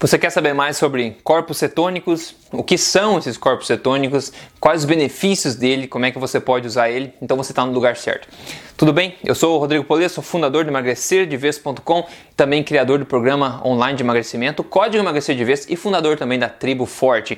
Você quer saber mais sobre corpos cetônicos? O que são esses corpos cetônicos? Quais os benefícios dele? Como é que você pode usar ele? Então você está no lugar certo. Tudo bem? Eu sou o Rodrigo Polê, sou fundador do emagrecerdevez.com, também criador do programa online de emagrecimento Código Emagrecer de Vez e fundador também da Tribo Forte.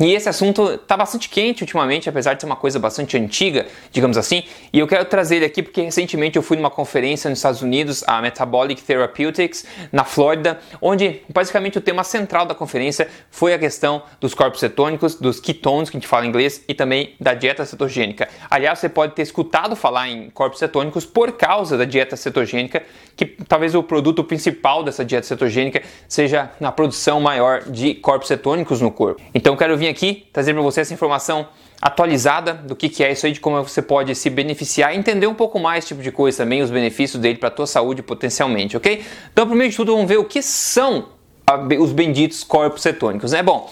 E esse assunto está bastante quente ultimamente, apesar de ser uma coisa bastante antiga, digamos assim, e eu quero trazer ele aqui porque recentemente eu fui numa conferência nos Estados Unidos, a Metabolic Therapeutics, na Flórida, onde basicamente o tema central da conferência foi a questão dos corpos cetônicos, dos ketones, que a gente fala em inglês, e também da dieta cetogênica. Aliás, você pode ter escutado falar em corpos cetônicos por causa da dieta cetogênica, que talvez o produto principal dessa dieta cetogênica seja a produção maior de corpos cetônicos no corpo. Então, quero vir aqui trazer para você essa informação atualizada do que, que é isso aí, de como você pode se beneficiar, entender um pouco mais esse tipo de coisa também, os benefícios dele para a tua saúde potencialmente, ok? Então, primeiro de tudo, vamos ver o que são os benditos corpos cetônicos, né? Bom,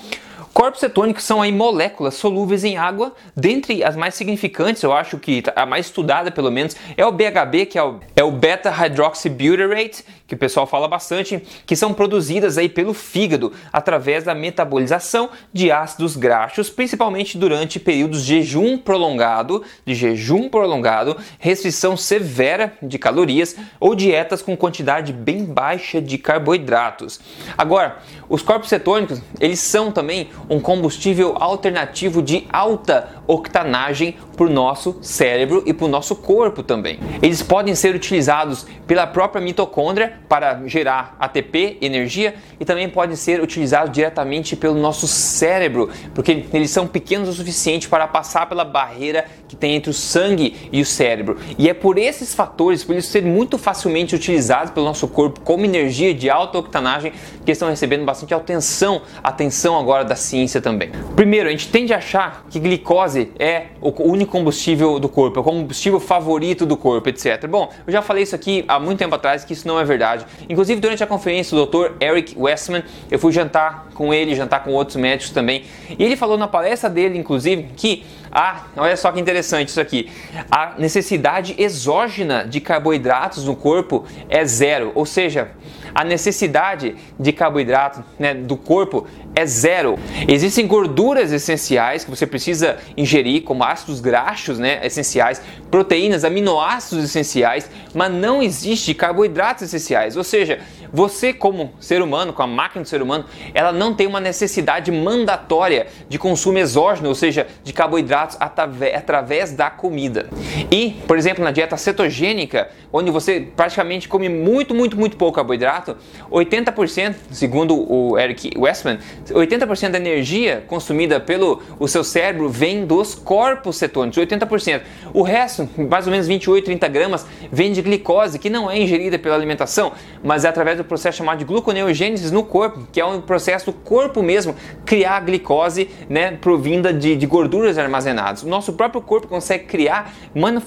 Corpos cetônicos são aí moléculas solúveis em água, dentre as mais significantes, eu acho que a mais estudada pelo menos, é o BHB, que é o, é o beta-hydroxybutyrate, que o pessoal fala bastante, que são produzidas aí pelo fígado através da metabolização de ácidos graxos, principalmente durante períodos de jejum prolongado, de jejum prolongado, restrição severa de calorias ou dietas com quantidade bem baixa de carboidratos. Agora, os corpos cetônicos, eles são também um combustível alternativo de alta octanagem para o nosso cérebro e para o nosso corpo também. Eles podem ser utilizados pela própria mitocôndria para gerar ATP, energia, e também podem ser utilizados diretamente pelo nosso cérebro, porque eles são pequenos o suficiente para passar pela barreira que tem entre o sangue e o cérebro. E é por esses fatores, por isso ser muito facilmente utilizados pelo nosso corpo como energia de alta octanagem, que estão recebendo bastante atenção, atenção agora da ciência também. Primeiro, a gente tende a achar que glicose é o único combustível do corpo, é o combustível favorito do corpo, etc. Bom, eu já falei isso aqui há muito tempo atrás que isso não é verdade. Inclusive, durante a conferência do Dr. Eric Westman, eu fui jantar com ele, jantar com outros médicos também, e ele falou na palestra dele, inclusive, que ah, olha só que interessante isso aqui. A necessidade exógena de carboidratos no corpo é zero, ou seja, a necessidade de carboidrato né, do corpo é zero. Existem gorduras essenciais que você precisa ingerir, como ácidos graxos né, essenciais, proteínas, aminoácidos essenciais, mas não existe carboidratos essenciais. Ou seja, você como ser humano, com a máquina do ser humano, ela não tem uma necessidade mandatória de consumo exógeno, ou seja, de carboidratos através da comida. E, por exemplo, na dieta cetogênica, onde você praticamente come muito, muito, muito pouco carboidrato, 80%, segundo o Eric Westman, 80% da energia consumida pelo o seu cérebro vem dos corpos cetônicos, 80%. O resto, mais ou menos 28, 30 gramas, vem de glicose, que não é ingerida pela alimentação, mas é através do processo chamado de gluconeogênese no corpo, que é um processo do corpo mesmo criar glicose né, provinda de, de gorduras armazenadas. O nosso próprio corpo consegue criar,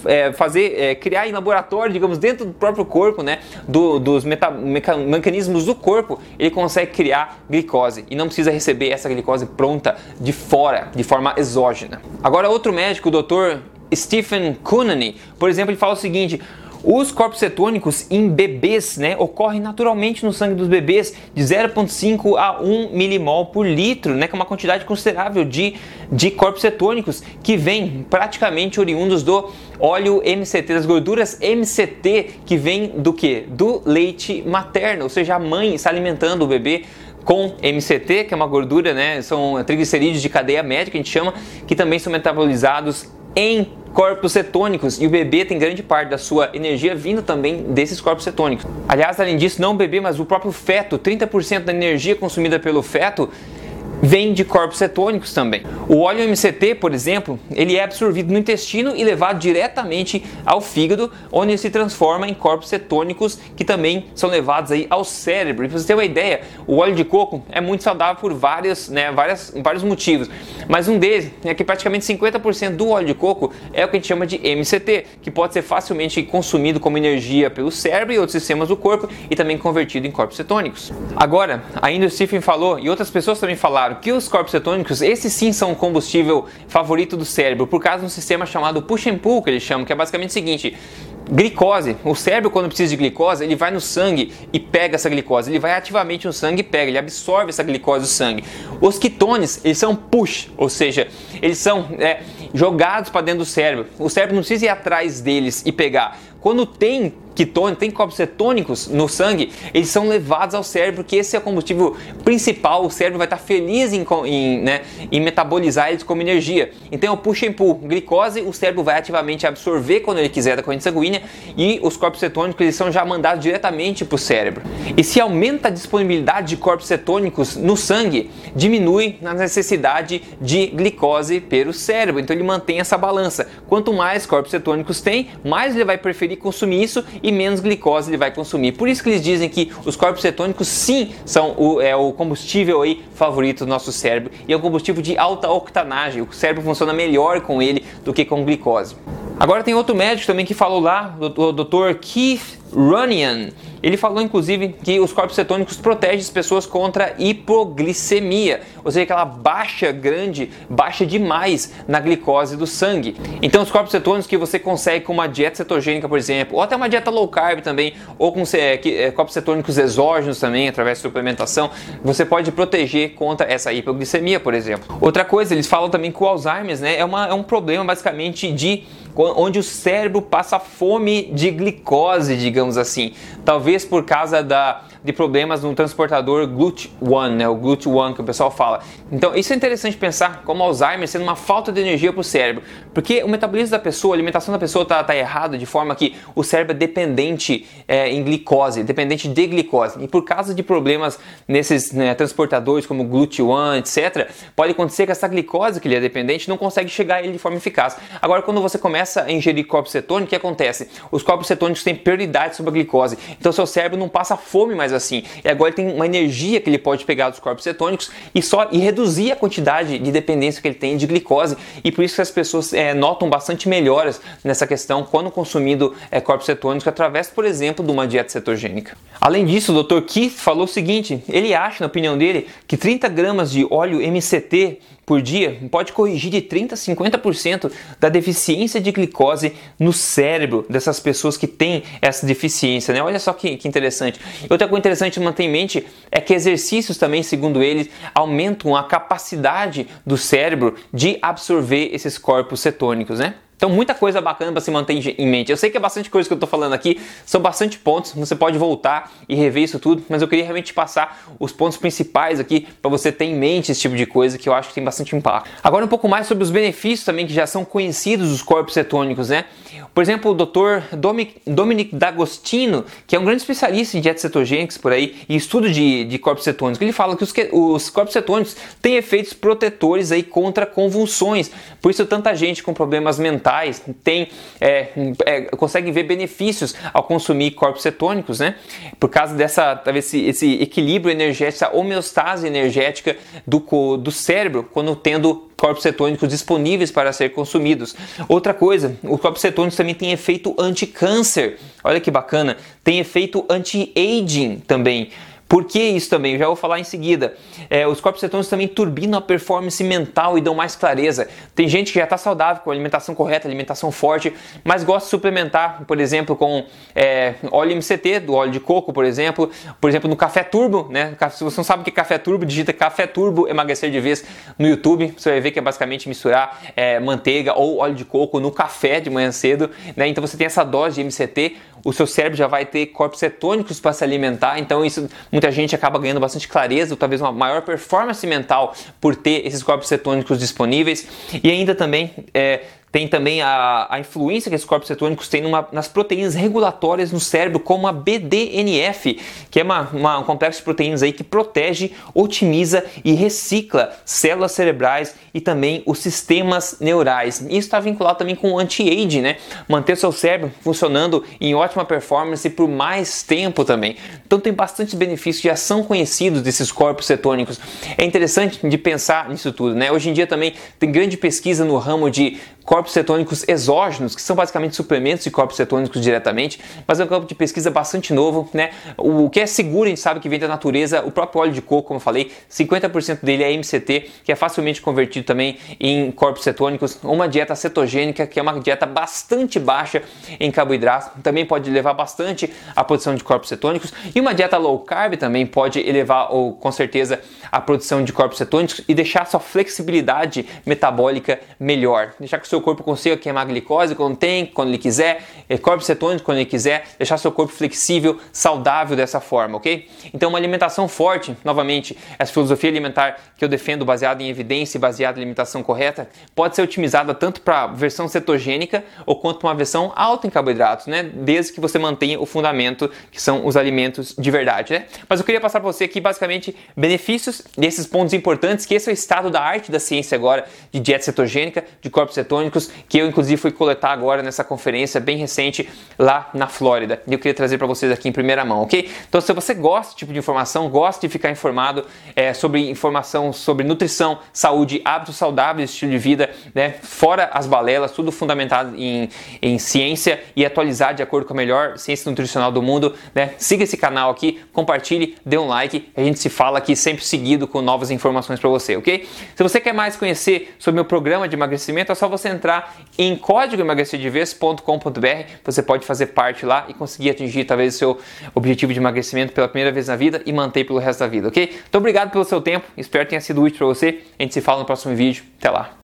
é, fazer, é, criar em laboratório, digamos, dentro do próprio corpo, né, do, dos meta, meca, mecanismos do corpo, ele consegue criar glicose e não precisa receber essa glicose pronta de fora, de forma exógena. Agora, outro médico, o Dr. Stephen Cunany, por exemplo, ele fala o seguinte: os corpos cetônicos em bebês né, ocorrem naturalmente no sangue dos bebês de 0,5 a 1 milimol por litro, né, que é uma quantidade considerável de, de corpos cetônicos que vem praticamente oriundos do óleo MCT, das gorduras MCT que vem do que? Do leite materno, ou seja, a mãe está alimentando o bebê com MCT, que é uma gordura, né, são triglicerídeos de cadeia média que a gente chama, que também são metabolizados em corpos cetônicos e o bebê tem grande parte da sua energia vindo também desses corpos cetônicos. Aliás, além disso, não o bebê, mas o próprio feto, 30% da energia consumida pelo feto vem de corpos cetônicos também. O óleo MCT, por exemplo, ele é absorvido no intestino e levado diretamente ao fígado, onde ele se transforma em corpos cetônicos que também são levados aí ao cérebro. E para você ter uma ideia, o óleo de coco é muito saudável por vários, né, várias, vários motivos, mas um deles é que praticamente 50% do óleo de coco é o que a gente chama de MCT, que pode ser facilmente consumido como energia pelo cérebro e outros sistemas do corpo e também convertido em corpos cetônicos. Agora, ainda o Stephen falou e outras pessoas também falaram claro que os corpos cetônicos, esses sim são o combustível favorito do cérebro, por causa de um sistema chamado push and pull, que eles chamam, que é basicamente o seguinte: Glicose. O cérebro, quando precisa de glicose, ele vai no sangue e pega essa glicose. Ele vai ativamente no sangue e pega, ele absorve essa glicose do sangue. Os ketones, eles são push, ou seja, eles são é, jogados para dentro do cérebro. O cérebro não precisa ir atrás deles e pegar. Quando tem ketônicos, tem corpos cetônicos no sangue, eles são levados ao cérebro, que esse é o combustível principal. O cérebro vai estar feliz em, em, né, em metabolizar eles como energia. Então, o push and pull, glicose, o cérebro vai ativamente absorver quando ele quiser da corrente sanguínea e os corpos cetônicos eles são já mandados diretamente para o cérebro. E se aumenta a disponibilidade de corpos cetônicos no sangue, diminui a necessidade de glicose pelo cérebro. Então, ele mantém essa balança. Quanto mais corpos cetônicos tem, mais ele vai preferir consumir isso e menos glicose ele vai consumir. Por isso que eles dizem que os corpos cetônicos sim são o, é, o combustível aí favorito do nosso cérebro e é um combustível de alta octanagem. O cérebro funciona melhor com ele do que com glicose. Agora tem outro médico também que falou lá, o Dr. Keith Runyan. Ele falou inclusive que os corpos cetônicos protegem as pessoas contra hipoglicemia, ou seja, aquela baixa grande, baixa demais na glicose do sangue. Então, os corpos cetônicos que você consegue com uma dieta cetogênica, por exemplo, ou até uma dieta low carb também, ou com é, é, corpos cetônicos exógenos também, através de suplementação, você pode proteger contra essa hipoglicemia, por exemplo. Outra coisa, eles falam também que o Alzheimer né, é, uma, é um problema basicamente de onde o cérebro passa fome de glicose, digamos assim. Talvez por causa da, de problemas no transportador GLUT1, né, o GLUT1 que o pessoal fala. Então, isso é interessante pensar como Alzheimer sendo uma falta de energia para o cérebro, porque o metabolismo da pessoa, a alimentação da pessoa está tá errada de forma que o cérebro é dependente é, em glicose, dependente de glicose. E por causa de problemas nesses né, transportadores como GLUT1, etc., pode acontecer que essa glicose que ele é dependente não consegue chegar a ele de forma eficaz. Agora, quando você começa a ingerir corpos cetônicos, o que acontece? Os corpos cetônicos têm prioridade sobre a glicose, então seu cérebro não passa fome mais assim. E agora ele tem uma energia que ele pode pegar dos corpos cetônicos e só e reduzir a quantidade de dependência que ele tem de glicose. E por isso que as pessoas é, notam bastante melhoras nessa questão quando consumindo é, corpos cetônicos através, por exemplo, de uma dieta cetogênica. Além disso, o Dr. Keith falou o seguinte: ele acha, na opinião dele, que 30 gramas de óleo MCT por dia pode corrigir de 30 a 50% da deficiência de glicose no cérebro dessas pessoas que têm essa deficiência. Né? Olha só que, que interessante. Outra coisa interessante manter em mente é que exercícios também, segundo eles, aumentam a capacidade do cérebro de absorver esses corpos cetônicos. Né? Então, muita coisa bacana para se manter em mente. Eu sei que é bastante coisa que eu estou falando aqui, são bastante pontos, você pode voltar e rever isso tudo, mas eu queria realmente passar os pontos principais aqui para você ter em mente esse tipo de coisa que eu acho que tem bastante impacto. Agora, um pouco mais sobre os benefícios também que já são conhecidos dos corpos cetônicos, né? Por exemplo, o Dr. Dominic D'Agostino, que é um grande especialista em dietas cetogênicas por aí e estudo de, de corpos cetônicos, ele fala que os, os corpos cetônicos têm efeitos protetores aí contra convulsões. Por isso, tanta gente com problemas mentais tem, é, é, conseguem ver benefícios ao consumir corpos cetônicos, né? Por causa dessa, esse, esse equilíbrio energético, essa homeostase energética do, do cérebro, quando tendo corpos cetônicos disponíveis para ser consumidos. Outra coisa, os corpos cetônicos também têm efeito anti-câncer. Olha que bacana, tem efeito anti-aging também. Por que isso também? Eu já vou falar em seguida. É, os corpos cetônicos também turbinam a performance mental e dão mais clareza. Tem gente que já está saudável com alimentação correta, alimentação forte, mas gosta de suplementar, por exemplo, com é, óleo MCT, do óleo de coco, por exemplo. Por exemplo, no café turbo, né? Se você não sabe o que é café turbo, digita café turbo emagrecer de vez no YouTube. Você vai ver que é basicamente misturar é, manteiga ou óleo de coco no café de manhã cedo. Né? Então você tem essa dose de MCT o seu cérebro já vai ter corpos cetônicos para se alimentar, então isso muita gente acaba ganhando bastante clareza, ou talvez uma maior performance mental por ter esses corpos cetônicos disponíveis. E ainda também é, tem também a, a influência que esses corpos cetônicos têm numa, nas proteínas regulatórias no cérebro, como a BDNF, que é uma, uma, um complexo de proteínas aí que protege, otimiza e recicla células cerebrais e também os sistemas neurais. Isso está vinculado também com o anti-aging, né? Manter seu cérebro funcionando em ótima performance por mais tempo também. Então tem bastante benefícios, já são conhecidos desses corpos cetônicos. É interessante de pensar nisso tudo, né? Hoje em dia também tem grande pesquisa no ramo de corpos cetônicos exógenos, que são basicamente suplementos de corpos cetônicos diretamente, mas é um campo de pesquisa bastante novo, né? O que é seguro, a gente sabe que vem da natureza, o próprio óleo de coco, como eu falei, 50% dele é MCT, que é facilmente convertido também em corpos cetônicos, uma dieta cetogênica, que é uma dieta bastante baixa em carboidratos, também pode levar bastante a produção de corpos cetônicos, e uma dieta low carb também pode elevar, ou com certeza, a produção de corpos cetônicos e deixar sua flexibilidade metabólica melhor, deixar que o seu corpo consiga queimar glicose quando tem, quando ele quiser, corpos cetônicos quando ele quiser, deixar seu corpo flexível, saudável dessa forma, ok? Então uma alimentação forte, novamente, essa filosofia alimentar que eu defendo baseada em evidência e baseada em alimentação correta, pode ser otimizada tanto para versão cetogênica ou quanto para uma versão alta em carboidratos, né? Desde que você mantenha o fundamento que são os alimentos de verdade, né? Mas eu queria passar para você aqui basicamente benefícios desses pontos importantes, que esse é o estado da arte da ciência agora de dieta cetogênica, de corpos cetônicos, que eu inclusive fui coletar agora nessa conferência bem recente lá na Flórida. E eu queria trazer para vocês aqui em primeira mão, ok? Então se você gosta desse tipo de informação, gosta de ficar informado é, sobre informação sobre nutrição, saúde, hábitos saudáveis, estilo de vida, né? Fora as balelas, tudo fundamentado em, em ciência e atualizado de acordo com a melhor ciência nutricional do mundo, né? Siga esse canal aqui, compartilhe, dê um like, a gente se fala aqui sempre seguido com novas informações para você, ok? Se você quer mais conhecer sobre meu programa de emagrecimento, é só você entrar em códigoemagrecerdevez.com.br, você pode fazer parte lá e conseguir atingir talvez o seu objetivo de emagrecimento pela primeira vez na vida e manter pelo resto da vida, ok? Muito obrigado pelo seu tempo, espero que tenha sido útil para você. A gente se fala no próximo vídeo. Até lá!